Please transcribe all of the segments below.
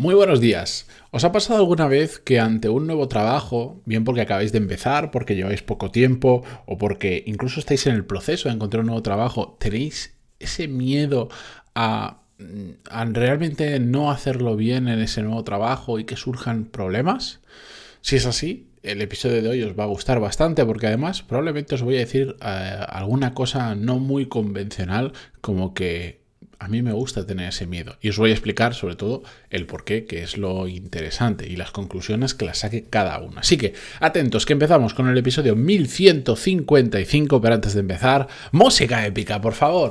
Muy buenos días. ¿Os ha pasado alguna vez que ante un nuevo trabajo, bien porque acabáis de empezar, porque lleváis poco tiempo o porque incluso estáis en el proceso de encontrar un nuevo trabajo, tenéis ese miedo a, realmente no hacerlo bien en ese nuevo trabajo y que surjan problemas? Si es así, el episodio de hoy os va a gustar bastante porque además probablemente os voy a decir eh, alguna cosa no muy convencional como que a mí me gusta tener ese miedo y os voy a explicar sobre todo el por qué, que es lo interesante y las conclusiones que las saque cada uno. Así que atentos, que empezamos con el episodio 1155, pero antes de empezar, música épica, por favor.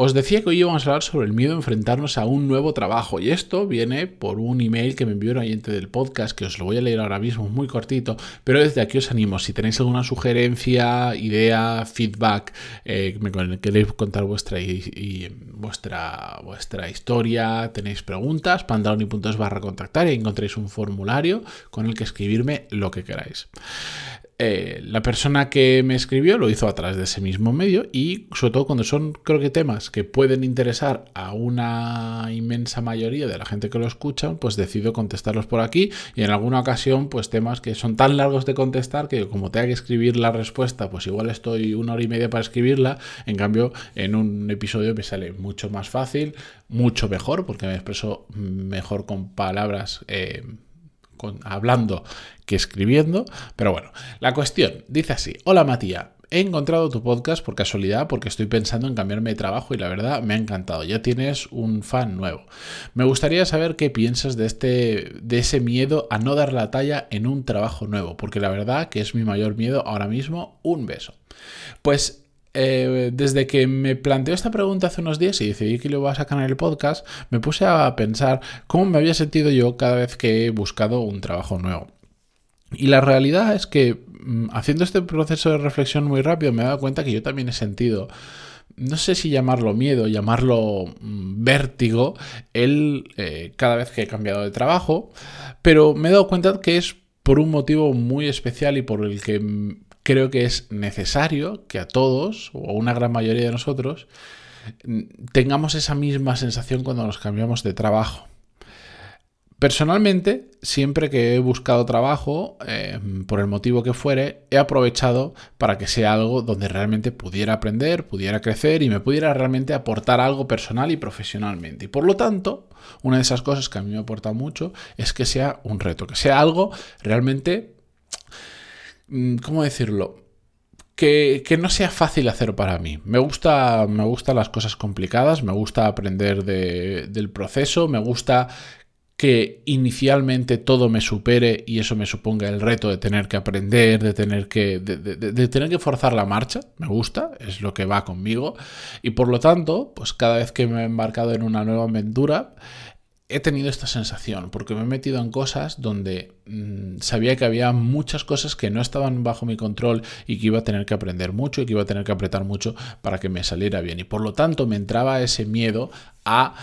Os decía que hoy íbamos a hablar sobre el miedo a enfrentarnos a un nuevo trabajo y esto viene por un email que me envió un oyente del podcast que os lo voy a leer ahora mismo muy cortito, pero desde aquí os animo, si tenéis alguna sugerencia, idea, feedback, eh, queréis contar vuestra, y, vuestra, vuestra historia, tenéis preguntas, pantaloni.es barra contactar y encontréis un formulario con el que escribirme lo que queráis. Eh, la persona que me escribió lo hizo a través de ese mismo medio y sobre todo cuando son creo que temas que pueden interesar a una inmensa mayoría de la gente que lo escucha, pues decido contestarlos por aquí y en alguna ocasión pues temas que son tan largos de contestar que como tenga que escribir la respuesta pues igual estoy una hora y media para escribirla, en cambio en un episodio me sale mucho más fácil, mucho mejor porque me expreso mejor con palabras. Eh, hablando que escribiendo. Pero bueno, la cuestión dice así, hola Matías. He encontrado tu podcast por casualidad porque estoy pensando en cambiarme de trabajo y la verdad me ha encantado. Ya tienes un fan nuevo. Me gustaría saber qué piensas de este de ese miedo a no dar la talla en un trabajo nuevo, porque la verdad que es mi mayor miedo ahora mismo. Un beso. Pues eh, desde que me planteó esta pregunta hace unos días y decidí que lo iba a sacar en el podcast, me puse a pensar cómo me había sentido yo cada vez que he buscado un trabajo nuevo. Y la realidad es que mm, haciendo este proceso de reflexión muy rápido me he dado cuenta que yo también he sentido no sé si llamarlo miedo, llamarlo mm, vértigo, el, eh, cada vez que he cambiado de trabajo, pero me he dado cuenta que es por un motivo muy especial y por el que mm, creo que es necesario que a todos, o a una gran mayoría de nosotros, tengamos esa misma sensación cuando nos cambiamos de trabajo. Personalmente, siempre que he buscado trabajo, eh, por el motivo que fuere, he aprovechado para que sea algo donde realmente pudiera aprender, pudiera crecer y me pudiera realmente aportar algo personal y profesionalmente. Y por lo tanto, una de esas cosas que a mí me aporta mucho es que sea un reto, que sea algo realmente ¿cómo decirlo? Que, no sea fácil hacer para mí. Me gusta, me gustan las cosas complicadas, me gusta aprender del proceso, me gusta que inicialmente todo me supere y eso me suponga el reto de tener que aprender, de tener que, de, tener que forzar la marcha. Me gusta, es lo que va conmigo. Y por lo tanto, pues cada vez que me he embarcado en una nueva aventura, he tenido esta sensación, porque me he metido en cosas donde mm, sabía que había muchas cosas que no estaban bajo mi control y que iba a tener que aprender mucho y que iba a tener que apretar mucho para que me saliera bien. Y por lo tanto me entraba ese miedo a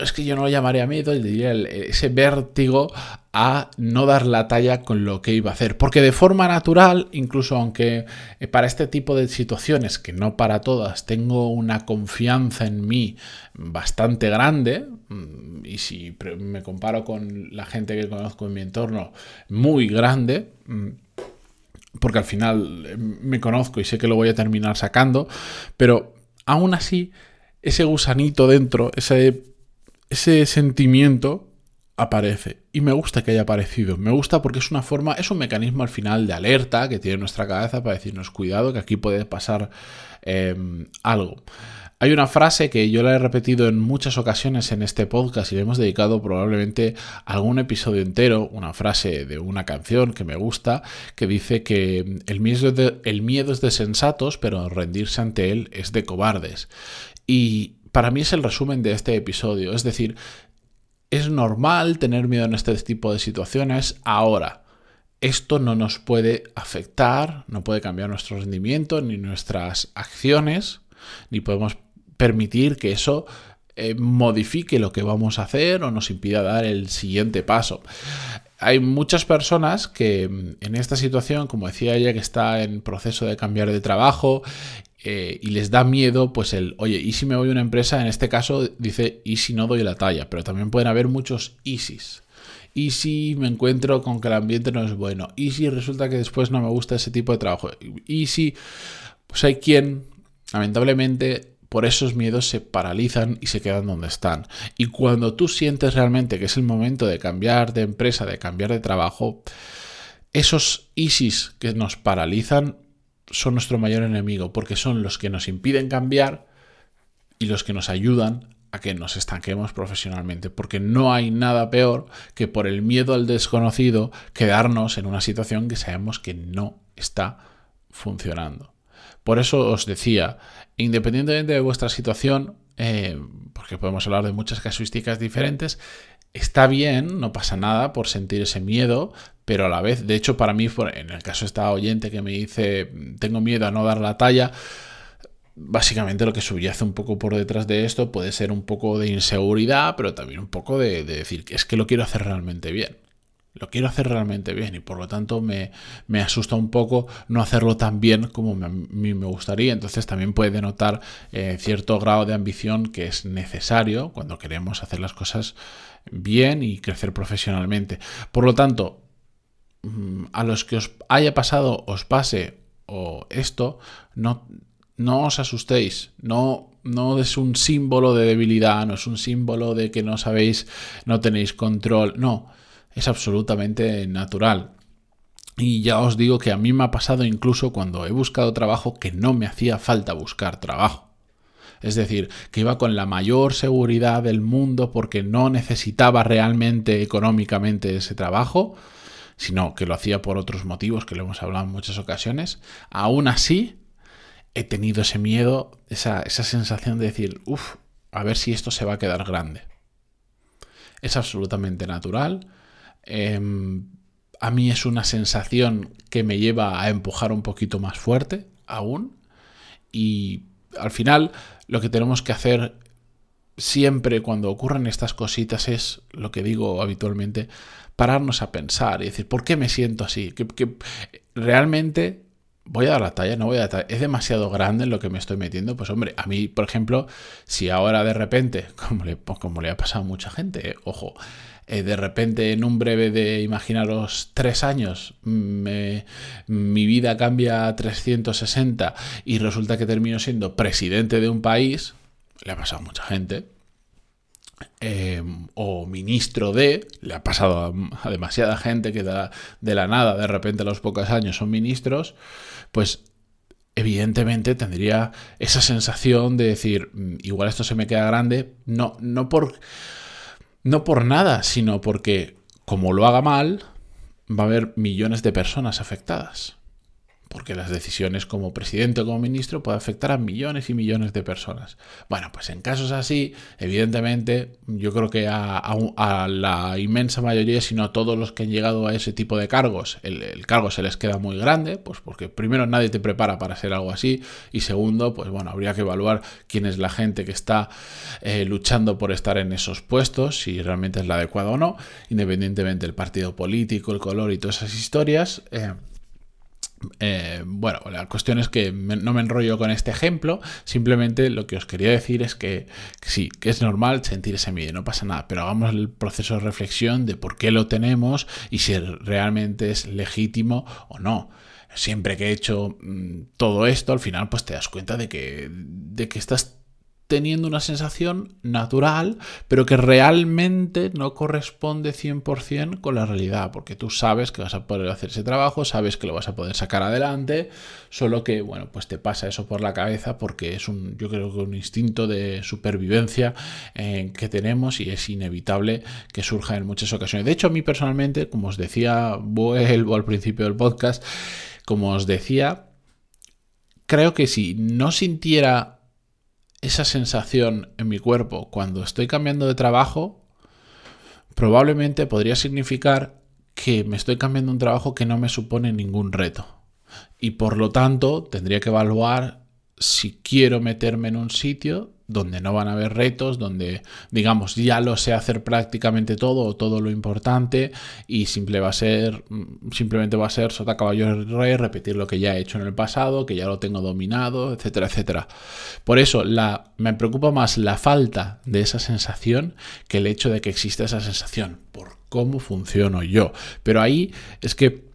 es que yo no lo llamaría miedo, diría ese vértigo a no dar la talla con lo que iba a hacer. Porque de forma natural, incluso aunque eh, para este tipo de situaciones, que no para todas, tengo una confianza en mí bastante grande, mm, y si me comparo con la gente que conozco en mi entorno, muy grande, mm, porque al final eh, me conozco y sé que lo voy a terminar sacando, pero aún así, ese gusanito dentro, ese ese sentimiento aparece. Y me gusta que haya aparecido. Me gusta porque es una forma, es un mecanismo al final de alerta que tiene nuestra cabeza para decirnos cuidado, que aquí puede pasar em, algo. Hay una frase que yo la he repetido en muchas ocasiones en este podcast y le hemos dedicado probablemente algún episodio entero, una frase de una canción que me gusta, que dice que el miedo, el miedo es de sensatos, pero rendirse ante él es de cobardes. Y, para mí es el resumen de este episodio. Es decir, es normal tener miedo en este tipo de situaciones ahora. esto no nos puede afectar, no puede cambiar nuestro rendimiento ni nuestras acciones, ni podemos permitir que eso eh, modifique lo que vamos a hacer o nos impida dar el siguiente paso. Hay muchas personas que mm, en esta situación, como decía ella, que está en proceso de cambiar de trabajo eh, y les da miedo, pues el, oye, ¿y si me voy a una empresa? En este caso dice, ¿y si no doy la talla? Pero también pueden haber muchos ISIS. ¿Y si me encuentro con que el ambiente no es bueno? ¿Y si resulta que después no me gusta ese tipo de trabajo? ¿Y si, pues hay quien, lamentablemente, por esos miedos se paralizan y se quedan donde están. Y cuando tú sientes realmente que es el momento de cambiar de empresa, de cambiar de trabajo, esos ISIS que nos paralizan son nuestro mayor enemigo, porque son los que nos impiden cambiar y los que nos ayudan a que nos estanquemos profesionalmente, porque no hay nada peor que por el miedo al desconocido quedarnos en una situación que sabemos que no está funcionando. Por eso os decía, independientemente de vuestra situación, eh, porque podemos hablar de muchas casuísticas diferentes, está bien, no pasa nada por sentir ese miedo, pero a la vez, de hecho, para mí, en el caso de esta oyente que me dice, tengo miedo a no dar la talla, básicamente lo que subyace un poco por detrás de esto puede ser un poco de inseguridad, pero también un poco de, de decir que es que lo quiero hacer realmente bien lo quiero hacer realmente bien y por lo tanto me, asusta un poco no hacerlo tan bien como a mí me gustaría. Entonces también puede denotar eh, cierto grado de ambición que es necesario cuando queremos hacer las cosas bien y crecer profesionalmente. Por lo tanto, a los que os haya pasado, os pase o esto, no, no os asustéis, no, no es un símbolo de debilidad, no es un símbolo de que no sabéis, no tenéis control, no es absolutamente natural. Y ya os digo que a mí me ha pasado incluso cuando he buscado trabajo que no me hacía falta buscar trabajo. Es decir, que iba con la mayor seguridad del mundo porque no necesitaba realmente económicamente ese trabajo, sino que lo hacía por otros motivos que lo hemos hablado en muchas ocasiones. Aún así, he tenido ese miedo, esa, esa sensación de decir, uff, a ver si esto se va a quedar grande. Es absolutamente natural Em, a mí es una sensación que me lleva a empujar un poquito más fuerte aún. Y al final lo que tenemos que hacer siempre cuando ocurren estas cositas es lo que digo habitualmente, pararnos a pensar y decir, ¿por qué me siento así? ¿Que, realmente voy a dar la talla? ¿No voy a dar ¿Es demasiado grande en lo que me estoy metiendo? Pues hombre, a mí, por ejemplo, si ahora de repente, como le, como le ha pasado a mucha gente, ojo, eh, de repente en un breve de, imaginaros, tres años, mi vida cambia a 360 y resulta que termino siendo presidente de un país, le ha pasado a mucha gente, em, o ministro de, le ha pasado a, demasiada gente que de la nada, de repente a los pocos años son ministros, pues evidentemente tendría esa sensación de decir, mm, igual esto se me queda grande, no, no por no por nada, sino porque como lo haga mal, va a haber millones de personas afectadas porque las decisiones como presidente o como ministro pueden afectar a millones y millones de personas. Bueno, pues en casos así, evidentemente, yo creo que a, la inmensa mayoría, si no a todos los que han llegado a ese tipo de cargos, el, cargo se les queda muy grande, pues porque primero nadie te prepara para hacer algo así, y segundo, pues bueno, habría que evaluar quién es la gente que está eh, luchando por estar en esos puestos, si realmente es la adecuada o no, independientemente del partido político, el color y todas esas historias. Eh, eh, bueno, la cuestión es que no me enrollo con este ejemplo, simplemente lo que os quería decir es que, sí, que es normal sentir ese miedo, no pasa nada, pero hagamos el proceso de reflexión de por qué lo tenemos y si realmente es legítimo o no. Siempre que he hecho mm, todo esto, al final pues te das cuenta de que, de que estás teniendo una sensación natural, pero que realmente no corresponde 100% con la realidad, porque tú sabes que vas a poder hacer ese trabajo, sabes que lo vas a poder sacar adelante, solo que, bueno, pues te pasa eso por la cabeza porque es un, yo creo que un instinto de supervivencia eh, que tenemos y es inevitable que surja en muchas ocasiones. De hecho, a mí personalmente, como os decía, vuelvo al principio del podcast, como os decía, creo que si no sintiera esa sensación en mi cuerpo cuando estoy cambiando de trabajo, probablemente podría significar que me estoy cambiando un trabajo que no me supone ningún reto. Y por lo tanto, tendría que evaluar si quiero meterme en un sitio donde no van a haber retos, donde digamos ya lo sé hacer prácticamente todo o todo lo importante y simple va a ser, mm, simplemente va a ser sota caballo rey, repetir lo que ya he hecho en el pasado, que ya lo tengo dominado, etcétera, etcétera. Por eso me preocupa más la falta de esa sensación que el hecho de que exista esa sensación, por cómo funciono yo. Pero ahí es que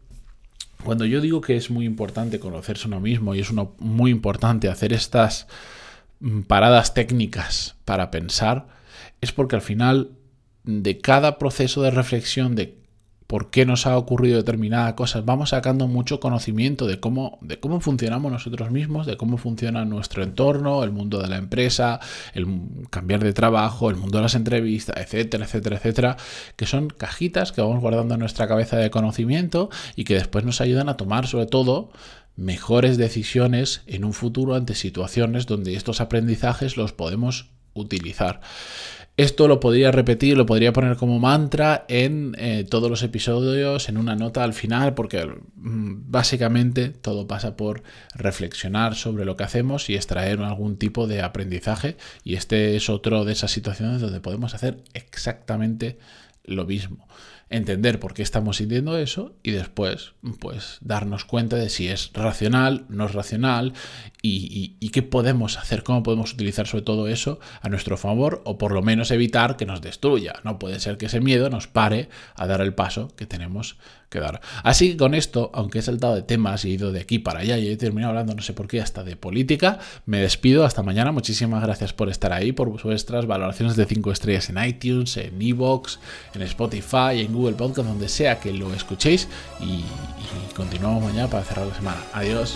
cuando yo digo que es muy importante conocerse uno mismo y es uno, muy importante hacer estas paradas técnicas para pensar, es porque al final de cada proceso de reflexión, de por qué nos ha ocurrido determinada cosa, vamos sacando mucho conocimiento de cómo, de cómo funcionamos nosotros mismos, de cómo funciona nuestro entorno, el mundo de la empresa, el cambiar de trabajo, el mundo de las entrevistas, etcétera, etcétera, etcétera, que son cajitas que vamos guardando en nuestra cabeza de conocimiento y que después nos ayudan a tomar sobre todo mejores decisiones en un futuro ante situaciones donde estos aprendizajes los podemos utilizar. Esto lo podría repetir, lo podría poner como mantra en eh, todos los episodios, en una nota al final, porque mm, básicamente todo pasa por reflexionar sobre lo que hacemos y extraer algún tipo de aprendizaje. Y este es otro de esas situaciones donde podemos hacer exactamente lo mismo entender por qué estamos sintiendo eso y después pues darnos cuenta de si es racional, no es racional y, qué podemos hacer, cómo podemos utilizar sobre todo eso a nuestro favor o por lo menos evitar que nos destruya. No puede ser que ese miedo nos pare a dar el paso que tenemos que dar. Así que con esto, aunque he saltado de temas y he ido de aquí para allá y he terminado hablando no sé por qué hasta de política, me despido hasta mañana. Muchísimas gracias por estar ahí, por vuestras valoraciones de 5 estrellas en iTunes, en Evox, en Spotify, en Google Podcast, donde sea que lo escuchéis y, y continuamos mañana para cerrar la semana. Adiós.